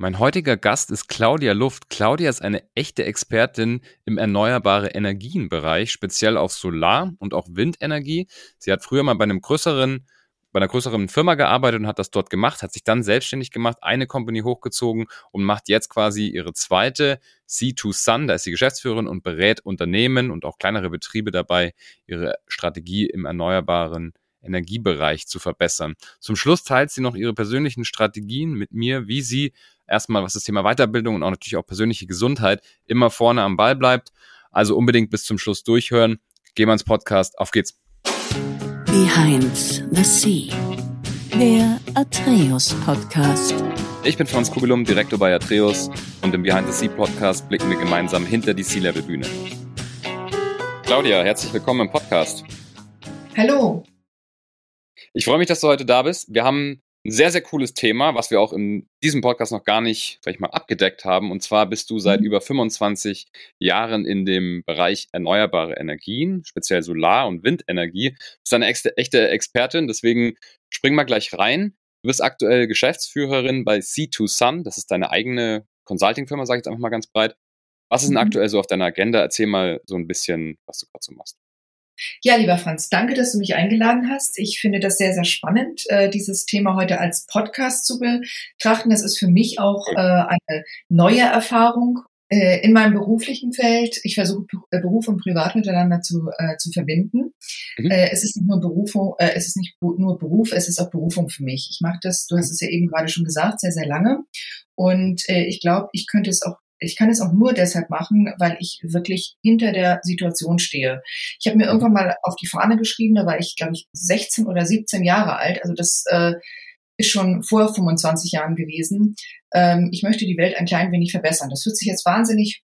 Mein heutiger Gast ist Claudia Luft. Claudia ist eine echte Expertin im erneuerbare Energienbereich, speziell auf Solar- und auch Windenergie. Sie hat früher mal bei einem größeren bei einer größeren Firma gearbeitet und hat das dort gemacht, hat sich dann selbstständig gemacht, eine Company hochgezogen und macht jetzt quasi ihre zweite C2 Sun, da ist sie Geschäftsführerin und berät Unternehmen und auch kleinere Betriebe dabei, ihre Strategie im erneuerbaren Energiebereich zu verbessern. Zum Schluss teilt sie noch ihre persönlichen Strategien mit mir, wie sie erstmal, was das Thema Weiterbildung und auch natürlich auch persönliche Gesundheit immer vorne am Ball bleibt. Also unbedingt bis zum Schluss durchhören. Gehen wir ins Podcast. Auf geht's. Behind the Sea, der Atreus Podcast. Ich bin Franz Kugelum, Direktor bei Atreus und im Behind the Sea Podcast blicken wir gemeinsam hinter die Sea-Level Bühne. Claudia, herzlich willkommen im Podcast. Hallo. Ich freue mich, dass du heute da bist. Wir haben ein sehr, sehr cooles Thema, was wir auch in diesem Podcast noch gar nicht, sag ich mal, abgedeckt haben. Und zwar bist du seit mhm. über 25 Jahren in dem Bereich erneuerbare Energien, speziell Solar- und Windenergie. Du bist eine echte, Expertin, deswegen spring mal gleich rein. Du bist aktuell Geschäftsführerin bei C2 Sun. Das ist deine eigene Consulting-Firma, sage ich jetzt einfach mal ganz breit. Was ist denn mhm. aktuell so auf deiner Agenda? Erzähl mal so ein bisschen, was du gerade so machst. Ja, lieber Franz, danke, dass du mich eingeladen hast. Ich finde das sehr, sehr spannend, äh, dieses Thema heute als Podcast zu betrachten. Das ist für mich auch äh, eine neue Erfahrung äh, in meinem beruflichen Feld. Ich versuche Beruf und Privat miteinander zu, zu verbinden. Mhm. es ist nicht nur Berufung, es ist nicht nur Beruf, es ist auch Berufung für mich. Ich mache das, du hast es ja eben gerade schon gesagt, sehr, sehr lange. Und ich glaube, ich könnte es auch ich kann es auch nur deshalb machen, weil ich wirklich hinter der Situation stehe. Ich habe mir irgendwann mal auf die Fahne geschrieben, da war ich, glaube ich, 16 oder 17 Jahre alt. Also das äh, ist schon vor 25 Jahren gewesen. Ähm, ich möchte die Welt ein klein wenig verbessern. Das hört sich jetzt wahnsinnig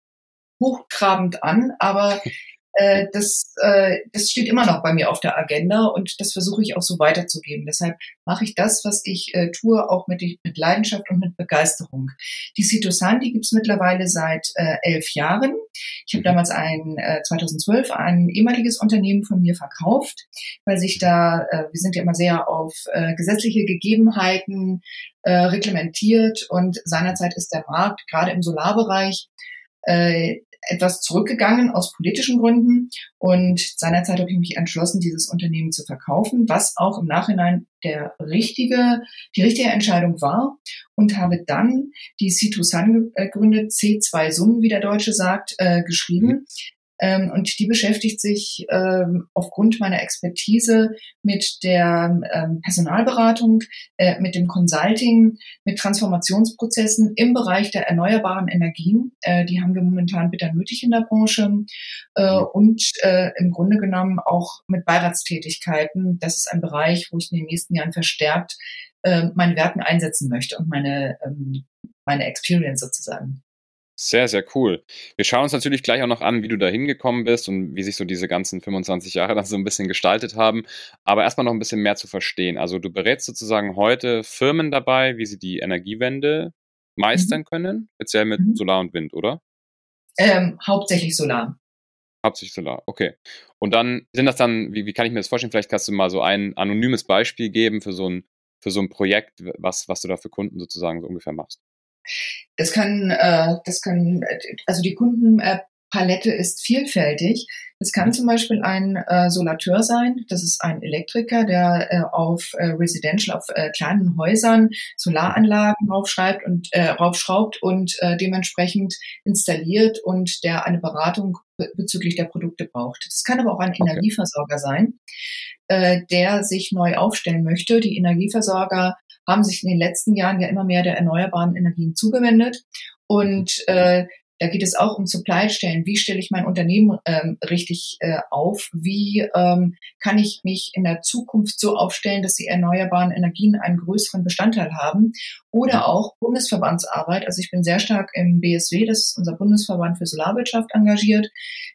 hochtrabend an, aber äh, das, äh, das steht immer noch bei mir auf der Agenda und das versuche ich auch so weiterzugeben. Deshalb mache ich das, was ich äh, tue, auch mit, mit Leidenschaft und mit Begeisterung. Die Citosan, die gibt's mittlerweile seit äh, elf Jahren. Ich habe mhm. damals ein, äh, 2012 ein ehemaliges Unternehmen von mir verkauft, weil sich da, äh, wir sind ja immer sehr auf äh, gesetzliche Gegebenheiten äh, reglementiert und seinerzeit ist der Markt gerade im Solarbereich äh, etwas zurückgegangen aus politischen Gründen und seinerzeit habe ich mich entschlossen, dieses Unternehmen zu verkaufen, was auch im Nachhinein der richtige, die richtige Entscheidung war und habe dann die C2 Sun gegründet, C2 Sun, wie der Deutsche sagt, äh, geschrieben, ähm, und die beschäftigt sich ähm, aufgrund meiner Expertise mit der ähm, Personalberatung, äh, mit dem Consulting, mit Transformationsprozessen im Bereich der erneuerbaren Energien. Äh, die haben wir momentan bitter nötig in der Branche. Äh, und äh, im Grunde genommen auch mit Beiratstätigkeiten. Das ist ein Bereich, wo ich in den nächsten Jahren verstärkt äh, meine Werten einsetzen möchte und meine, ähm, meine Experience sozusagen. Sehr, sehr cool. Wir schauen uns natürlich gleich auch noch an, wie du da hingekommen bist und wie sich so diese ganzen 25 Jahre dann so ein bisschen gestaltet haben. Aber erstmal noch ein bisschen mehr zu verstehen. Also du berätst sozusagen heute Firmen dabei, wie sie die Energiewende meistern mhm. können, speziell mit mhm. Solar und Wind, oder? Ähm, hauptsächlich Solar. Hauptsächlich Solar, okay. Und dann sind das dann, wie, wie kann ich mir das vorstellen? Vielleicht kannst du mal so ein anonymes Beispiel geben für so ein, für so ein Projekt, was, was du da für Kunden sozusagen so ungefähr machst. Das kann, äh, das kann, also die Kundenpalette ist vielfältig. Es kann zum Beispiel ein äh, Solateur sein, das ist ein Elektriker, der äh, auf äh, Residential, auf äh, kleinen Häusern Solaranlagen raufschreibt und äh, raufschraubt und äh, dementsprechend installiert und der eine Beratung bezüglich der Produkte braucht. Das kann aber auch ein okay. Energieversorger sein, äh, der sich neu aufstellen möchte. Die Energieversorger haben sich in den letzten Jahren ja immer mehr der erneuerbaren Energien zugewendet. Und äh, da geht es auch um Supply Chain. Wie stelle ich mein Unternehmen ähm, richtig äh, auf? Wie ähm, kann ich mich in der Zukunft so aufstellen, dass die erneuerbaren Energien einen größeren Bestandteil haben? Oder auch Bundesverbandsarbeit. Also ich bin sehr stark im BSW, das ist unser Bundesverband für Solarwirtschaft, engagiert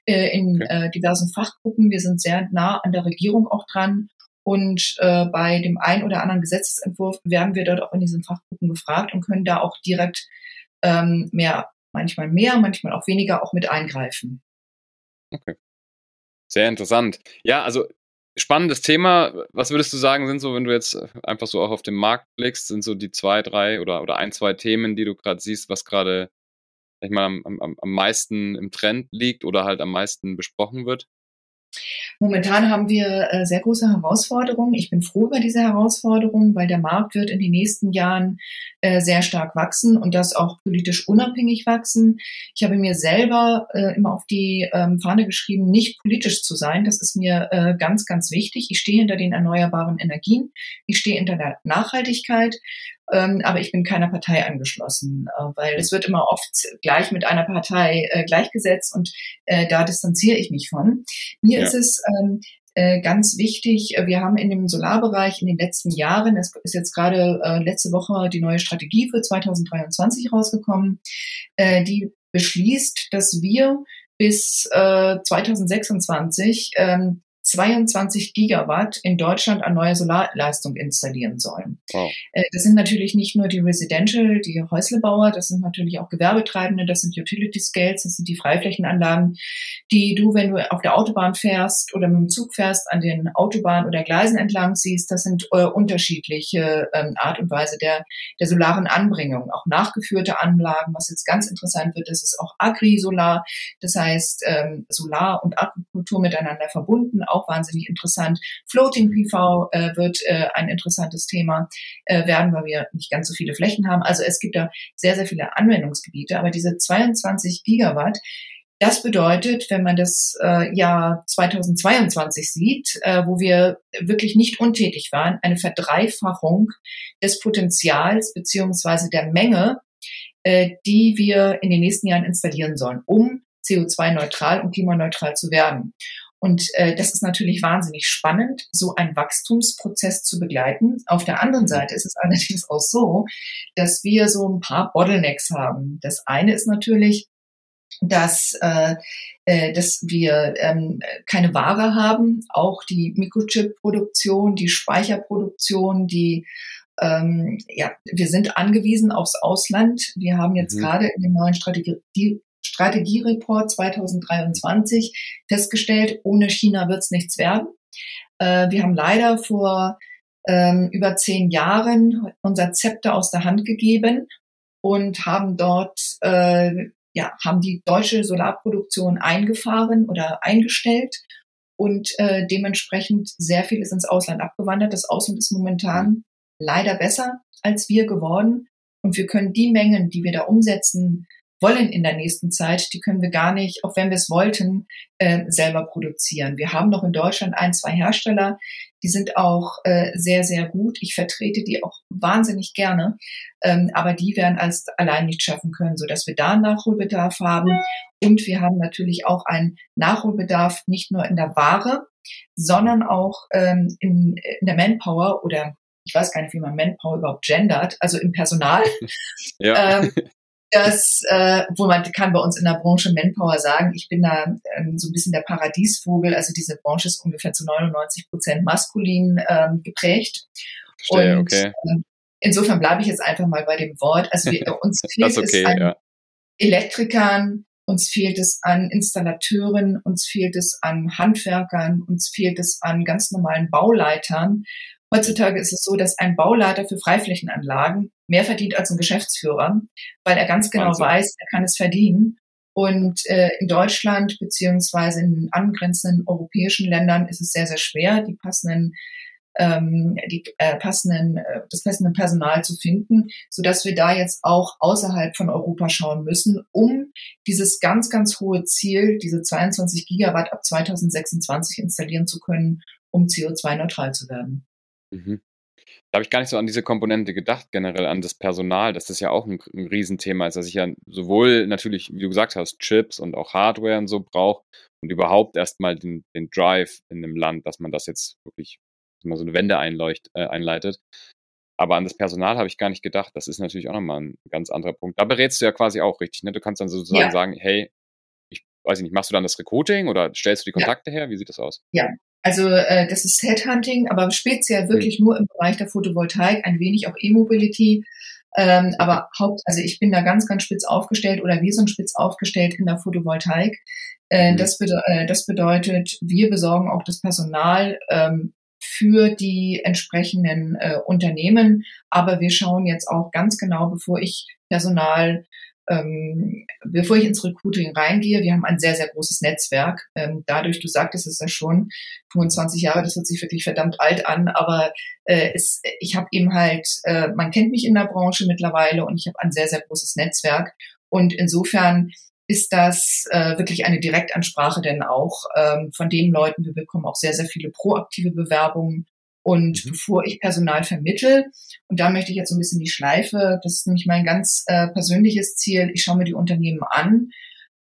äh, in äh, diversen Fachgruppen. Wir sind sehr nah an der Regierung auch dran und äh, bei dem einen oder anderen Gesetzesentwurf werden wir dort auch in diesen Fachgruppen gefragt und können da auch direkt ähm, mehr, manchmal mehr, manchmal auch weniger auch mit eingreifen. Okay. Sehr interessant. Ja, also spannendes Thema. Was würdest du sagen, sind so, wenn du jetzt einfach so auch auf den Markt blickst, sind so die zwei, drei oder, oder ein, zwei Themen, die du gerade siehst, was gerade, ich mal, am, am, am meisten im Trend liegt oder halt am meisten besprochen wird? Momentan haben wir äh, sehr große Herausforderungen. Ich bin froh über diese Herausforderungen, weil der Markt wird in den nächsten Jahren äh, sehr stark wachsen und das auch politisch unabhängig wachsen. Ich habe mir selber äh, immer auf die ähm, Fahne geschrieben, nicht politisch zu sein. Das ist mir ganz, ganz wichtig. Ich stehe hinter den erneuerbaren Energien. Ich stehe hinter der Nachhaltigkeit. Ähm, aber ich bin keiner Partei angeschlossen, äh, weil es wird immer oft gleich mit einer Partei äh, gleichgesetzt und äh, da distanziere ich mich von. Mir ja. ist es ähm, äh, ganz wichtig, wir haben in dem Solarbereich in den letzten Jahren, es ist jetzt gerade letzte Woche die neue Strategie für 2023 rausgekommen, die beschließt, dass wir bis äh, 2026 ähm, 22 Gigawatt in Deutschland an neue Solarleistung installieren sollen. Wow. Äh, das sind natürlich nicht nur die Residential, die Häuslebauer, das sind natürlich auch Gewerbetreibende, das sind Utility Scales, das sind die Freiflächenanlagen, die du, wenn du auf der Autobahn fährst oder mit dem Zug fährst, an den Autobahnen oder Gleisen entlang siehst. Das sind äh, unterschiedliche ähm, Art und Weise der, der solaren Anbringung. Auch nachgeführte Anlagen, was jetzt ganz interessant wird, das ist auch Agri-Solar, das heißt ähm, Solar und Agrikultur miteinander verbunden auch wahnsinnig interessant. Floating PV äh, wird äh, ein interessantes Thema äh, werden, weil wir nicht ganz so viele Flächen haben. Also es gibt da sehr, sehr viele Anwendungsgebiete. Aber diese 22 Gigawatt, das bedeutet, wenn man das äh, Jahr 2022 sieht, äh, wo wir wirklich nicht untätig waren, eine Verdreifachung des Potenzials beziehungsweise der Menge, äh, die wir in den nächsten Jahren installieren sollen, um CO2-neutral und klimaneutral zu werden. Und äh, das ist natürlich wahnsinnig spannend, so einen Wachstumsprozess zu begleiten. Auf der anderen Seite ist es allerdings auch so, dass wir so ein paar Bottlenecks haben. Das eine ist natürlich, dass, äh, äh, dass wir ähm, keine Ware haben, auch die Mikrochip-Produktion, die Speicherproduktion, die ähm, ja, wir sind angewiesen aufs Ausland. Wir haben jetzt mhm. gerade in dem neuen Strategie, Strategiereport 2023 festgestellt, ohne China wird es nichts werden. Äh, wir haben leider vor ähm, über zehn Jahren unser Zepter aus der Hand gegeben und haben dort äh, ja, haben die deutsche Solarproduktion eingefahren oder eingestellt und äh, dementsprechend sehr viel ist ins Ausland abgewandert. Das Ausland ist momentan leider besser als wir geworden und wir können die Mengen, die wir da umsetzen, wollen in der nächsten Zeit, die können wir gar nicht, auch wenn wir es wollten, äh, selber produzieren. Wir haben noch in Deutschland ein, zwei Hersteller, die sind auch äh, sehr, sehr gut. Ich vertrete die auch wahnsinnig gerne, ähm, aber die werden als allein nicht schaffen können, so dass wir da einen Nachholbedarf haben. Und wir haben natürlich auch einen Nachholbedarf nicht nur in der Ware, sondern auch ähm, in, in der Manpower oder ich weiß gar nicht, wie man Manpower überhaupt gendert, also im Personal. Ja. Ähm, dass, äh, wo man kann bei uns in der Branche Manpower sagen, ich bin da ähm, so ein bisschen der Paradiesvogel, also diese Branche ist ungefähr zu 99 Prozent maskulin ähm, geprägt. Verstehe, und okay. äh, insofern bleibe ich jetzt einfach mal bei dem Wort. Also wir, uns fehlt okay, es an ja. Elektrikern, uns fehlt es an Installateuren, uns fehlt es an Handwerkern, uns fehlt es an ganz normalen Bauleitern, Heutzutage ist es so, dass ein Bauleiter für Freiflächenanlagen mehr verdient als ein Geschäftsführer, weil er ganz genau Wahnsinn. weiß, er kann es verdienen. Und äh, in Deutschland beziehungsweise in angrenzenden europäischen Ländern ist es sehr, sehr schwer, die passenden ähm, die äh, passenden, äh, das passende Personal zu finden, so dass wir da jetzt auch außerhalb von Europa schauen müssen, um dieses ganz, ganz hohe Ziel, diese 22 Gigawatt ab 2026 installieren zu können, um CO2-neutral zu werden. Mhm. Da habe ich gar nicht so an diese Komponente gedacht, generell an das Personal, dass das ja auch ein, ein Riesenthema ist, dass ich ja sowohl natürlich, wie du gesagt hast, Chips und auch Hardware und so brauche und überhaupt erstmal den, den Drive in einem Land, dass man das jetzt wirklich mal so eine Wende einleucht, äh, einleitet. Aber an das Personal habe ich gar nicht gedacht. Das ist natürlich auch nochmal ein ganz anderer Punkt. Da berätst du ja quasi auch richtig. Ne? Du kannst dann sozusagen ja. sagen, hey, ich weiß nicht, machst du dann das Recruiting oder stellst du die Kontakte ja. her? Wie sieht das aus? Ja, also äh, das ist Headhunting, aber speziell wirklich mhm. nur im Bereich der Photovoltaik, ein wenig auch E-Mobility. Ähm, aber Haupt, also ich bin da ganz, ganz spitz aufgestellt oder wir sind spitz aufgestellt in der Photovoltaik. Äh, mhm. das, bede äh, das bedeutet, wir besorgen auch das Personal ähm, für die entsprechenden äh, Unternehmen. Aber wir schauen jetzt auch ganz genau, bevor ich Personal ähm, bevor ich ins Recruiting reingehe, wir haben ein sehr, sehr großes Netzwerk. Ähm, dadurch, du sagtest es ja schon, 25 Jahre, das hört sich wirklich verdammt alt an, aber äh, es, ich habe eben halt, äh, man kennt mich in der Branche mittlerweile und ich habe ein sehr, sehr großes Netzwerk. Und insofern ist das äh, wirklich eine Direktansprache denn auch ähm, von den Leuten. Wir bekommen auch sehr, sehr viele proaktive Bewerbungen und mhm. bevor ich Personal vermittel, und da möchte ich jetzt so ein bisschen die Schleife, das ist nämlich mein ganz äh, persönliches Ziel, ich schaue mir die Unternehmen an,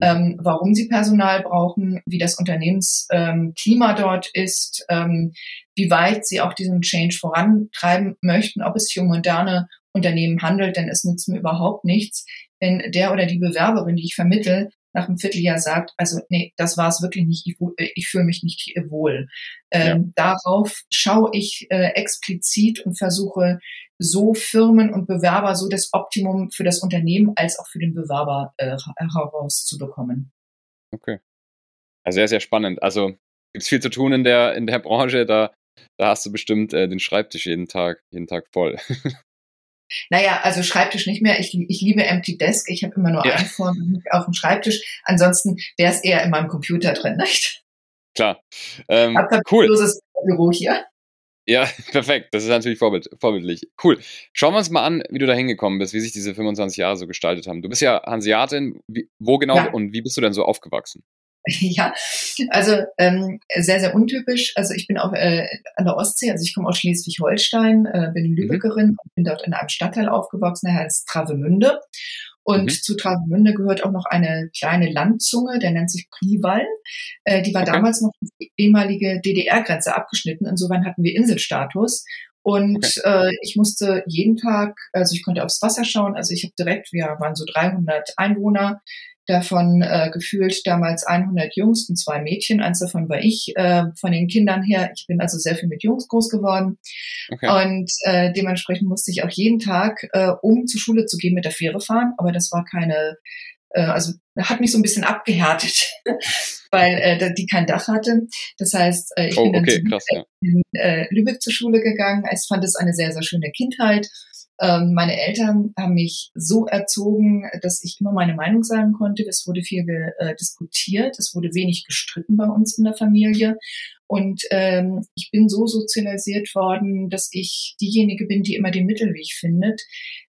ähm, warum sie Personal brauchen, wie das Unternehmensklima ähm, dort ist, ähm, wie weit sie auch diesen Change vorantreiben möchten, ob es sich um moderne Unternehmen handelt, denn es nützt mir überhaupt nichts, wenn der oder die Bewerberin, die ich vermittle, nach einem Vierteljahr sagt, also nee, das war es wirklich nicht, ich, äh, ich fühle mich nicht wohl. Ähm, ja. Darauf schaue ich äh, explizit und versuche so Firmen und Bewerber so das Optimum für das Unternehmen als auch für den Bewerber äh, herauszubekommen. Okay. Also sehr, sehr spannend. Also gibt es viel zu tun in der, in der Branche, da, da hast du bestimmt äh, den Schreibtisch jeden Tag, jeden Tag voll. Naja, also Schreibtisch nicht mehr. Ich, ich liebe Empty Desk. Ich habe immer nur ja. ein Form auf dem Schreibtisch. Ansonsten wäre es eher in meinem Computer drin, nicht? Klar. Ähm, cool. Büro hier. Ja, perfekt. Das ist natürlich vorbild, vorbildlich. Cool. Schauen wir uns mal an, wie du da hingekommen bist, wie sich diese 25 Jahre so gestaltet haben. Du bist ja Hanseatin. Wie, wo genau ja. und wie bist du denn so aufgewachsen? Ja, also ähm, sehr, sehr untypisch. Also ich bin auch äh, an der Ostsee, also ich komme aus Schleswig-Holstein, äh, bin mhm. Lübeckerin und bin dort in einem Stadtteil aufgewachsen, der heißt Travemünde. Und mhm. zu Travemünde gehört auch noch eine kleine Landzunge, der nennt sich Prival. Äh, die war okay. damals noch die ehemalige DDR-Grenze abgeschnitten. Insofern hatten wir Inselstatus. Und okay. äh, ich musste jeden Tag, also ich konnte aufs Wasser schauen, also ich habe direkt, wir waren so 300 Einwohner, davon äh, gefühlt damals 100 Jungs und zwei Mädchen. Eins davon war ich, äh, von den Kindern her. Ich bin also sehr viel mit Jungs groß geworden. Okay. Und äh, dementsprechend musste ich auch jeden Tag, äh, um zur Schule zu gehen, mit der Fähre fahren. Aber das war keine, äh, also hat mich so ein bisschen abgehärtet, weil äh, die kein Dach hatte. Das heißt, äh, ich oh, bin dann okay, krass, ja. in äh, Lübeck zur Schule gegangen. Ich fand es eine sehr, sehr schöne Kindheit ähm, meine Eltern haben mich so erzogen, dass ich immer meine Meinung sagen konnte. Es wurde viel äh, diskutiert, es wurde wenig gestritten bei uns in der Familie. Und ähm, ich bin so sozialisiert worden, dass ich diejenige bin, die immer den Mittelweg findet.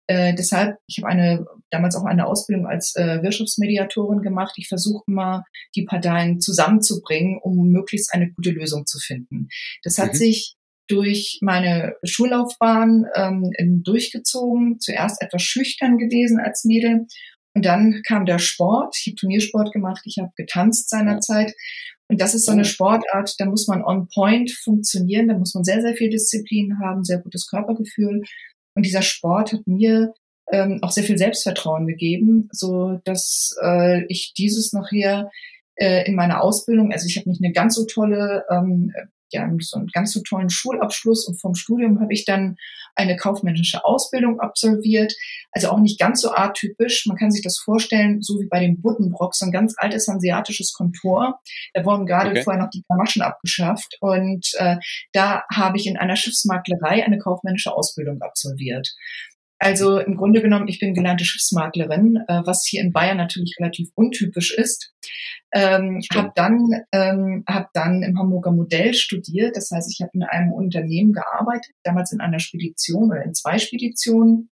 Äh, deshalb, ich habe eine damals auch eine Ausbildung als äh, Wirtschaftsmediatorin gemacht. Ich versuche immer, die Parteien zusammenzubringen, um möglichst eine gute Lösung zu finden. Das hat mhm. sich durch meine Schullaufbahn ähm, durchgezogen. Zuerst etwas schüchtern gewesen als Mädel. Und dann kam der Sport. Ich habe Turniersport gemacht, ich habe getanzt seinerzeit. Und das ist so eine Sportart, da muss man on point funktionieren, da muss man sehr, sehr viel Disziplin haben, sehr gutes Körpergefühl. Und dieser Sport hat mir ähm, auch sehr viel Selbstvertrauen gegeben, so dass äh, ich dieses nachher äh, in meiner Ausbildung, also ich habe nicht eine ganz so tolle ähm, ja, so einen ganz so tollen Schulabschluss und vom Studium habe ich dann eine kaufmännische Ausbildung absolviert. Also auch nicht ganz so atypisch. Man kann sich das vorstellen, so wie bei dem Buddenbrock, so ein ganz altes hanseatisches Kontor. Da wurden gerade okay. vorher noch die Gamaschen abgeschafft und äh, da habe ich in einer Schiffsmaklerei eine kaufmännische Ausbildung absolviert. Also im Grunde genommen, ich bin gelernte Schiffsmaklerin, äh, was hier in Bayern natürlich relativ untypisch ist. Ähm, habe dann, ähm, hab dann im Hamburger Modell studiert. Das heißt, ich habe in einem Unternehmen gearbeitet, damals in einer Spedition oder in zwei Speditionen.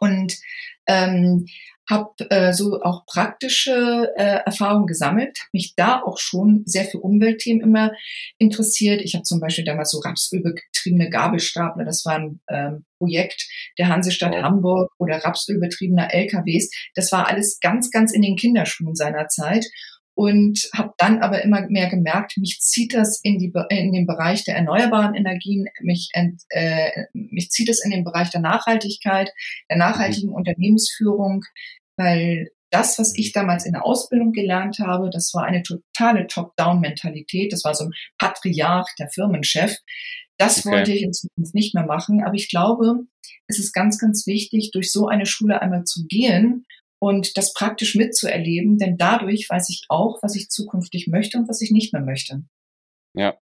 Und ähm, habe äh, so auch praktische äh, Erfahrungen gesammelt, habe mich da auch schon sehr für Umweltthemen immer interessiert. Ich habe zum Beispiel damals so rapsölbetriebene Gabelstapler, das war ein ähm, Projekt der Hansestadt oh. Hamburg oder rapsölbetriebener LKWs. Das war alles ganz, ganz in den Kinderschuhen seiner Zeit und habe dann aber immer mehr gemerkt, mich zieht das in, die, in den Bereich der erneuerbaren Energien, mich, ent, äh, mich zieht es in den Bereich der Nachhaltigkeit, der nachhaltigen mhm. Unternehmensführung, weil das, was ich damals in der Ausbildung gelernt habe, das war eine totale Top-Down-Mentalität. Das war so ein Patriarch, der Firmenchef. Das okay. wollte ich in Zukunft nicht mehr machen. Aber ich glaube, es ist ganz, ganz wichtig, durch so eine Schule einmal zu gehen und das praktisch mitzuerleben, denn dadurch weiß ich auch, was ich zukünftig möchte und was ich nicht mehr möchte. Ja, das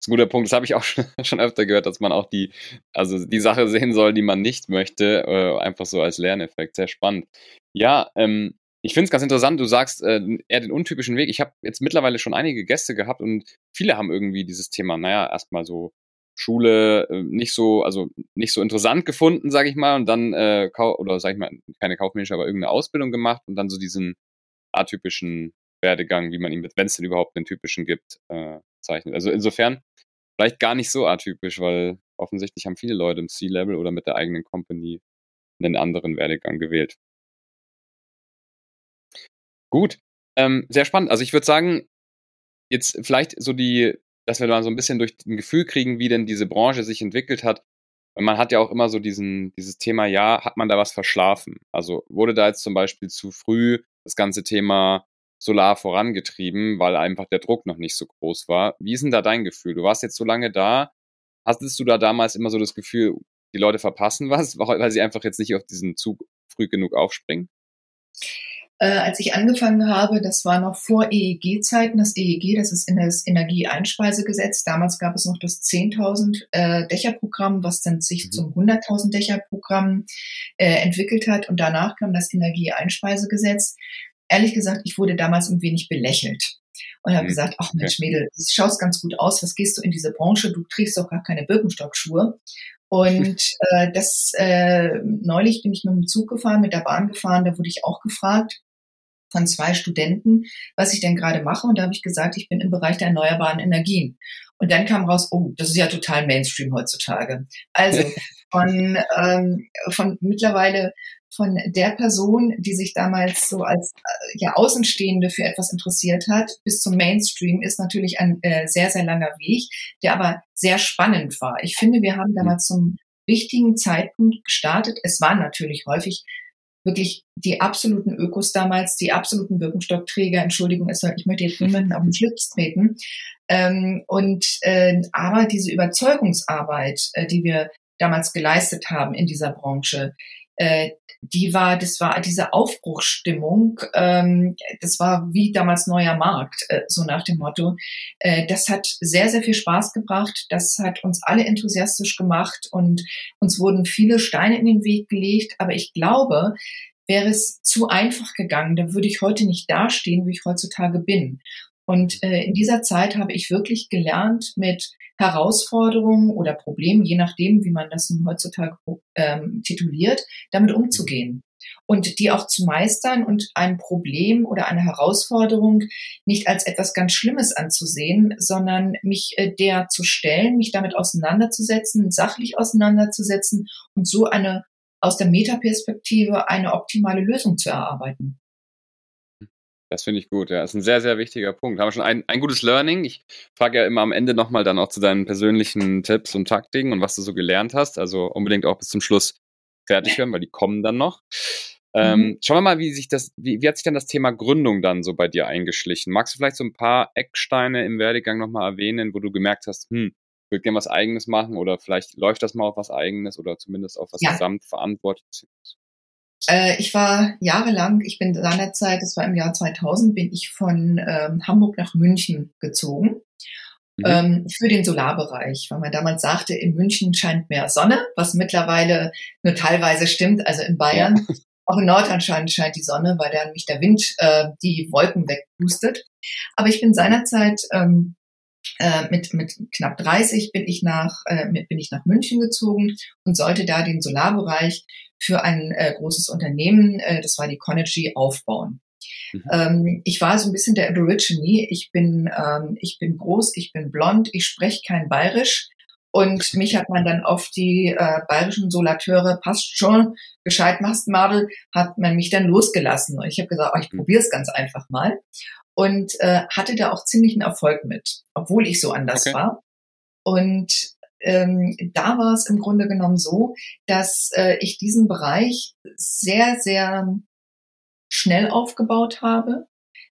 ist ein guter Punkt. Das habe ich auch schon öfter gehört, dass man auch die, also die Sache sehen soll, die man nicht möchte, äh, einfach so als Lerneffekt. Sehr spannend. Ja, ähm, ich finde es ganz interessant, du sagst äh, eher den untypischen Weg. Ich habe jetzt mittlerweile schon einige Gäste gehabt und viele haben irgendwie dieses Thema, naja, erstmal so Schule äh, nicht so, also nicht so interessant gefunden, sage ich mal, und dann, äh, oder sage ich mal, keine kaufmännische, aber irgendeine Ausbildung gemacht und dann so diesen atypischen Werdegang, wie man ihn, wenn es denn überhaupt einen typischen gibt, äh, zeichnet. Also insofern vielleicht gar nicht so atypisch, weil offensichtlich haben viele Leute im C-Level oder mit der eigenen Company einen anderen Werdegang gewählt. Gut, ähm, sehr spannend. Also ich würde sagen, jetzt vielleicht so die, dass wir mal so ein bisschen durch ein Gefühl kriegen, wie denn diese Branche sich entwickelt hat. Man hat ja auch immer so diesen, dieses Thema, ja, hat man da was verschlafen? Also wurde da jetzt zum Beispiel zu früh das ganze Thema Solar vorangetrieben, weil einfach der Druck noch nicht so groß war. Wie ist denn da dein Gefühl? Du warst jetzt so lange da. Hattest du da damals immer so das Gefühl, die Leute verpassen was, weil sie einfach jetzt nicht auf diesen Zug früh genug aufspringen? Äh, als ich angefangen habe, das war noch vor EEG-Zeiten. Das EEG, das ist in das Energieeinspeisegesetz. Damals gab es noch das 10.000 äh, Dächerprogramm, was dann sich mhm. zum 100.000 Dächerprogramm äh, entwickelt hat. Und danach kam das Energieeinspeisegesetz. Ehrlich gesagt, ich wurde damals ein wenig belächelt und habe mhm. gesagt, ach Mensch, Mädel, du schaust ganz gut aus, was gehst du in diese Branche? Du trägst doch gar keine Birkenstockschuhe. Und äh, das äh, neulich bin ich mit dem Zug gefahren, mit der Bahn gefahren, da wurde ich auch gefragt von zwei Studenten, was ich denn gerade mache. Und da habe ich gesagt, ich bin im Bereich der erneuerbaren Energien. Und dann kam raus, oh, das ist ja total Mainstream heutzutage. Also von, ähm, von mittlerweile von der Person, die sich damals so als äh, ja Außenstehende für etwas interessiert hat, bis zum Mainstream ist natürlich ein äh, sehr, sehr langer Weg, der aber sehr spannend war. Ich finde, wir haben damals zum wichtigen Zeitpunkt gestartet. Es waren natürlich häufig wirklich die absoluten Ökos damals, die absoluten Birkenstockträger, Entschuldigung, ich möchte jetzt niemanden auf den Schlips treten. Ähm, und äh, aber diese Überzeugungsarbeit, äh, die wir damals geleistet haben in dieser Branche, äh, die war, das war diese Aufbruchsstimmung, ähm, das war wie damals neuer Markt, äh, so nach dem Motto. Äh, das hat sehr, sehr viel Spaß gebracht. Das hat uns alle enthusiastisch gemacht und uns wurden viele Steine in den Weg gelegt. Aber ich glaube, wäre es zu einfach gegangen, dann würde ich heute nicht dastehen, wie ich heutzutage bin. Und äh, in dieser Zeit habe ich wirklich gelernt, mit Herausforderungen oder Problemen, je nachdem, wie man das nun heutzutage ähm, tituliert, damit umzugehen und die auch zu meistern und ein Problem oder eine Herausforderung nicht als etwas ganz Schlimmes anzusehen, sondern mich äh, der zu stellen, mich damit auseinanderzusetzen, sachlich auseinanderzusetzen und so eine aus der Metaperspektive eine optimale Lösung zu erarbeiten. Das finde ich gut, ja. Das ist ein sehr, sehr wichtiger Punkt. Haben wir schon ein, ein gutes Learning. Ich frage ja immer am Ende nochmal dann auch zu deinen persönlichen Tipps und Taktiken und was du so gelernt hast. Also unbedingt auch bis zum Schluss fertig hören, weil die kommen dann noch. Ähm, mhm. schauen wir mal, wie sich das, wie, wie hat sich denn das Thema Gründung dann so bei dir eingeschlichen? Magst du vielleicht so ein paar Ecksteine im Werdegang nochmal erwähnen, wo du gemerkt hast, hm, ich würde gerne was Eigenes machen oder vielleicht läuft das mal auf was Eigenes oder zumindest auf was ja. Gesamtverantwortliches? Äh, ich war jahrelang, ich bin seinerzeit, das war im Jahr 2000, bin ich von ähm, Hamburg nach München gezogen. Mhm. Ähm, für den Solarbereich, weil man damals sagte, in München scheint mehr Sonne, was mittlerweile nur teilweise stimmt, also in Bayern. Ja. Auch in Norddeutschland scheint die Sonne, weil dann mich der Wind äh, die Wolken wegpustet. Aber ich bin seinerzeit ähm, äh, mit, mit knapp 30 bin ich nach, äh, mit, bin ich nach München gezogen und sollte da den Solarbereich für ein äh, großes Unternehmen, äh, das war die Conergy, aufbauen. Mhm. Ähm, ich war so ein bisschen der Aborigine. Ich bin, ähm, ich bin groß, ich bin blond, ich spreche kein Bayerisch. Und mich hat man dann auf die äh, bayerischen Solateure, passt schon, gescheit machst, Madel, hat man mich dann losgelassen. Und ich habe gesagt, oh, ich mhm. probiere es ganz einfach mal. Und äh, hatte da auch ziemlichen Erfolg mit, obwohl ich so anders okay. war. Und ähm, da war es im Grunde genommen so, dass äh, ich diesen Bereich sehr, sehr schnell aufgebaut habe.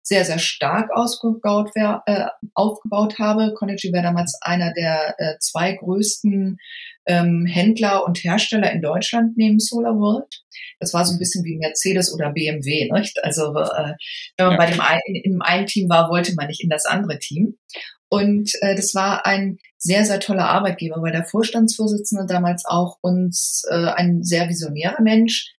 sehr, sehr stark ausgebaut, äh, aufgebaut habe. Conergy war damals einer der äh, zwei größten ähm, Händler und Hersteller in Deutschland neben SolarWorld. Das war so ein bisschen wie Mercedes oder BMW. Nicht? Also äh, wenn man ja. bei dem einen, im einen Team war, wollte man nicht in das andere Team. Und äh, das war ein sehr, sehr toller Arbeitgeber, weil der Vorstandsvorsitzende damals auch uns äh, ein sehr visionärer Mensch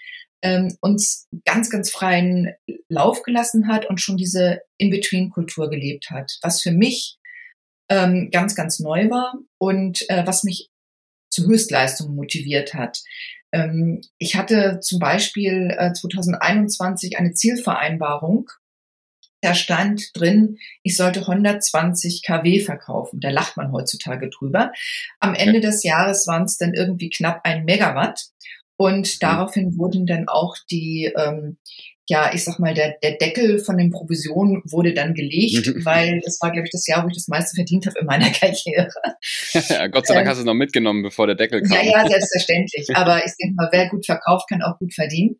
ähm, uns ganz, ganz freien Lauf gelassen hat und schon diese In-Between-Kultur gelebt hat, was für mich ähm, ganz, ganz neu war und äh, was mich zu Höchstleistungen motiviert hat. Ähm, ich hatte zum Beispiel äh, 2021 eine Zielvereinbarung da stand drin, ich sollte 120 kW verkaufen. Da lacht man heutzutage drüber. Am Ende des Jahres waren es dann irgendwie knapp ein Megawatt. Und daraufhin wurden dann auch die, ähm, ja, ich sag mal, der, der Deckel von den Provisionen wurde dann gelegt, weil das war, glaube ich, das Jahr, wo ich das meiste verdient habe in meiner Karriere. Gott sei Dank ähm, hast du es noch mitgenommen, bevor der Deckel kam. Ja, ja, selbstverständlich. Aber ich denke mal, wer gut verkauft, kann auch gut verdienen.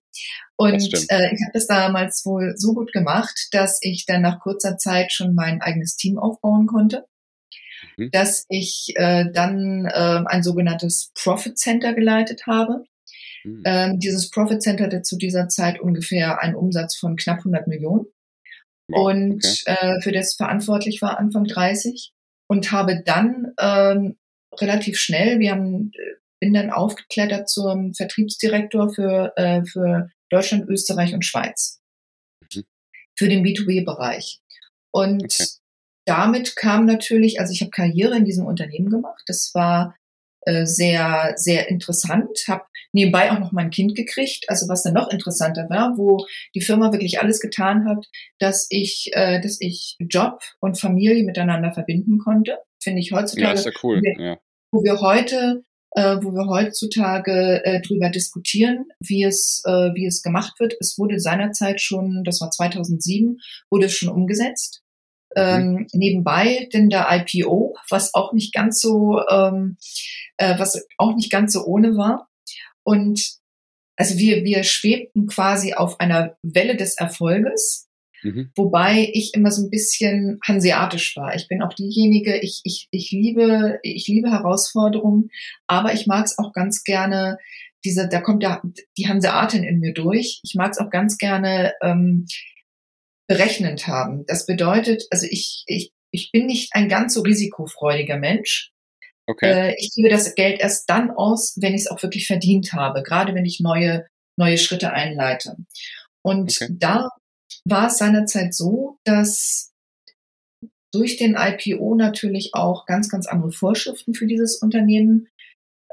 Und äh, ich habe das damals wohl so gut gemacht, dass ich dann nach kurzer Zeit schon mein eigenes Team aufbauen konnte. Mhm. Dass ich äh, dann äh, ein sogenanntes Profit Center geleitet habe. Mhm. Ähm, dieses Profit Center hatte zu dieser Zeit ungefähr einen Umsatz von knapp 100 Millionen. Wow, und okay. äh, für das verantwortlich war Anfang 30 und habe dann ähm, relativ schnell, wir haben, äh, bin dann aufgeklettert zum Vertriebsdirektor für, äh, für Deutschland, Österreich und Schweiz. Mhm. Für den B2B-Bereich. Und okay. damit kam natürlich, also ich habe Karriere in diesem Unternehmen gemacht. Das war äh, sehr, sehr interessant. Habe nebenbei auch noch mein Kind gekriegt, also was dann noch interessanter war, wo die Firma wirklich alles getan hat, dass ich, äh, dass ich Job und Familie miteinander verbinden konnte. Finde ich heutzutage. Ja, ist ja cool. Wo wir, ja. wo wir heute äh, wo wir heutzutage äh, drüber diskutieren, wie es, äh, wie es gemacht wird. Es wurde seinerzeit schon, das war 2007, wurde es schon umgesetzt. Mhm. Ähm, nebenbei denn der IPO, was auch nicht ganz so, ähm, äh, was auch nicht ganz so ohne war. Und also wir, wir schwebten quasi auf einer Welle des Erfolges Mhm. Wobei ich immer so ein bisschen hanseatisch war. Ich bin auch diejenige, ich, ich, ich liebe, ich liebe Herausforderungen, aber ich mag es auch ganz gerne, diese, da kommt ja die Hanseatin in mir durch. Ich mag es auch ganz gerne ähm, berechnend haben. Das bedeutet, also ich, ich, ich bin nicht ein ganz so risikofreudiger Mensch. Okay. Äh, ich gebe das Geld erst dann aus, wenn ich es auch wirklich verdient habe, gerade wenn ich neue, neue Schritte einleite. Und okay. da war es seinerzeit so, dass durch den IPO natürlich auch ganz, ganz andere Vorschriften für dieses Unternehmen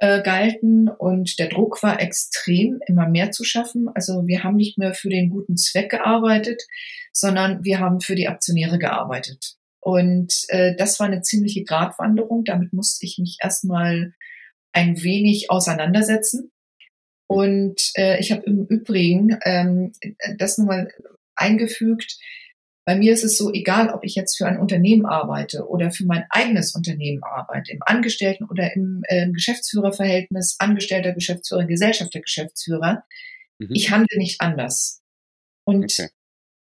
äh, galten und der Druck war extrem, immer mehr zu schaffen. Also wir haben nicht mehr für den guten Zweck gearbeitet, sondern wir haben für die Aktionäre gearbeitet. Und äh, das war eine ziemliche Gratwanderung. Damit musste ich mich erstmal ein wenig auseinandersetzen. Und äh, ich habe im Übrigen ähm, das nun mal eingefügt. Bei mir ist es so, egal ob ich jetzt für ein Unternehmen arbeite oder für mein eigenes Unternehmen arbeite, im Angestellten- oder im äh, Geschäftsführerverhältnis, Angestellter, Geschäftsführer, Gesellschafter, Geschäftsführer, mhm. ich handle nicht anders. Und okay.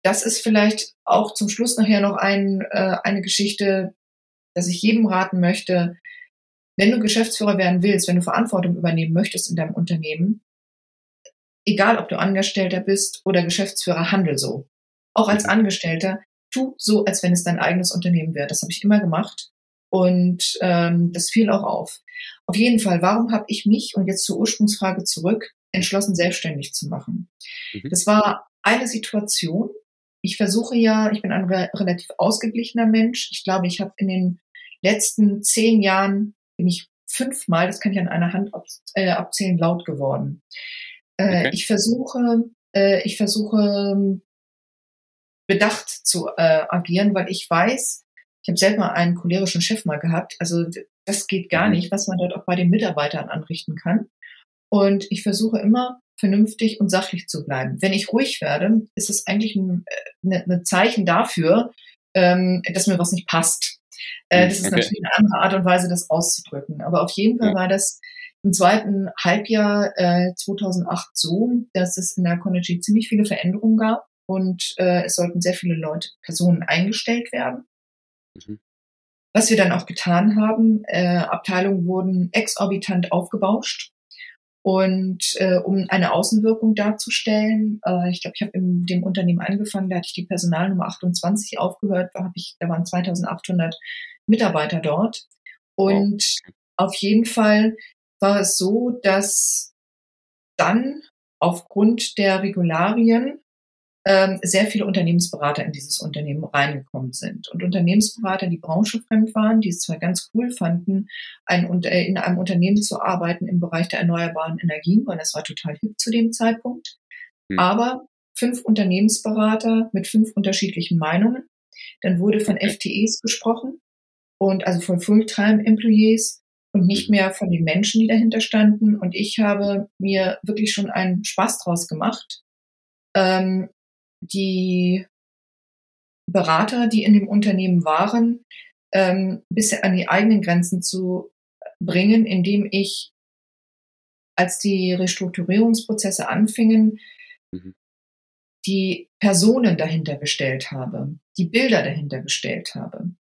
das ist vielleicht auch zum Schluss nachher noch ein, äh, eine Geschichte, dass ich jedem raten möchte, wenn du Geschäftsführer werden willst, wenn du Verantwortung übernehmen möchtest in deinem Unternehmen, egal ob du Angestellter bist oder Geschäftsführer, handel so. Auch als. Angestellter, tu so, als wenn es dein eigenes Unternehmen wäre. Das habe ich immer gemacht und ähm, das fiel auch auf. Auf jeden Fall, warum habe ich mich, und jetzt zur Ursprungsfrage zurück, entschlossen, selbstständig zu machen? Mhm. Das war eine Situation. Ich versuche ja, ich bin ein re relativ ausgeglichener Mensch. Ich glaube, ich habe in den letzten zehn Jahren, bin ich fünfmal, das kann ich an einer Hand ab, äh, abzählen, laut geworden. Äh, okay. Ich versuche, äh, ich versuche bedacht zu äh, agieren, weil ich weiß, ich habe selber einen cholerischen Chef mal gehabt. Also das geht gar mhm. nicht, was man dort auch bei den Mitarbeitern anrichten kann. Und ich versuche immer vernünftig und sachlich zu bleiben. Wenn ich ruhig werde, ist es eigentlich ein, ein, ein Zeichen dafür, ähm, dass mir was nicht passt. Äh, mhm, das ist okay. natürlich eine andere Art und Weise, das auszudrücken. Aber auf jeden Fall ja. war das im zweiten Halbjahr äh, 2008 so, dass es in der Conergy ziemlich viele Veränderungen gab. Und äh, es sollten sehr viele Leute, Personen eingestellt werden. Mhm. Was wir dann auch getan haben, äh, Abteilungen wurden exorbitant aufgebauscht. Und äh, um eine Außenwirkung darzustellen, äh, ich glaube, ich habe in dem Unternehmen angefangen, da hatte ich die Personalnummer 28 aufgehört, da, hab ich, da waren 2800 Mitarbeiter dort. Und oh. auf jeden Fall war es so, dass dann aufgrund der Regularien ähm, sehr viele Unternehmensberater in dieses Unternehmen reingekommen sind. Und Unternehmensberater, die branchefremd waren, die es zwar ganz cool fanden, ein, äh, in einem Unternehmen zu arbeiten im Bereich der erneuerbaren Energien, weil das war total hip zu dem Zeitpunkt. Mhm. Aber fünf Unternehmensberater mit fünf unterschiedlichen Meinungen. Dann wurde von FTEs gesprochen und also von Fulltime Employees und nicht mhm. mehr von den Menschen, die dahinter standen. Und ich habe mir wirklich schon einen Spaß draus gemacht, ähm, die Berater, die in dem Unternehmen waren, ähm, bis an die eigenen Grenzen zu bringen, indem ich, als die Restrukturierungsprozesse anfingen, mhm. die Personen dahinter gestellt habe, die Bilder dahinter gestellt habe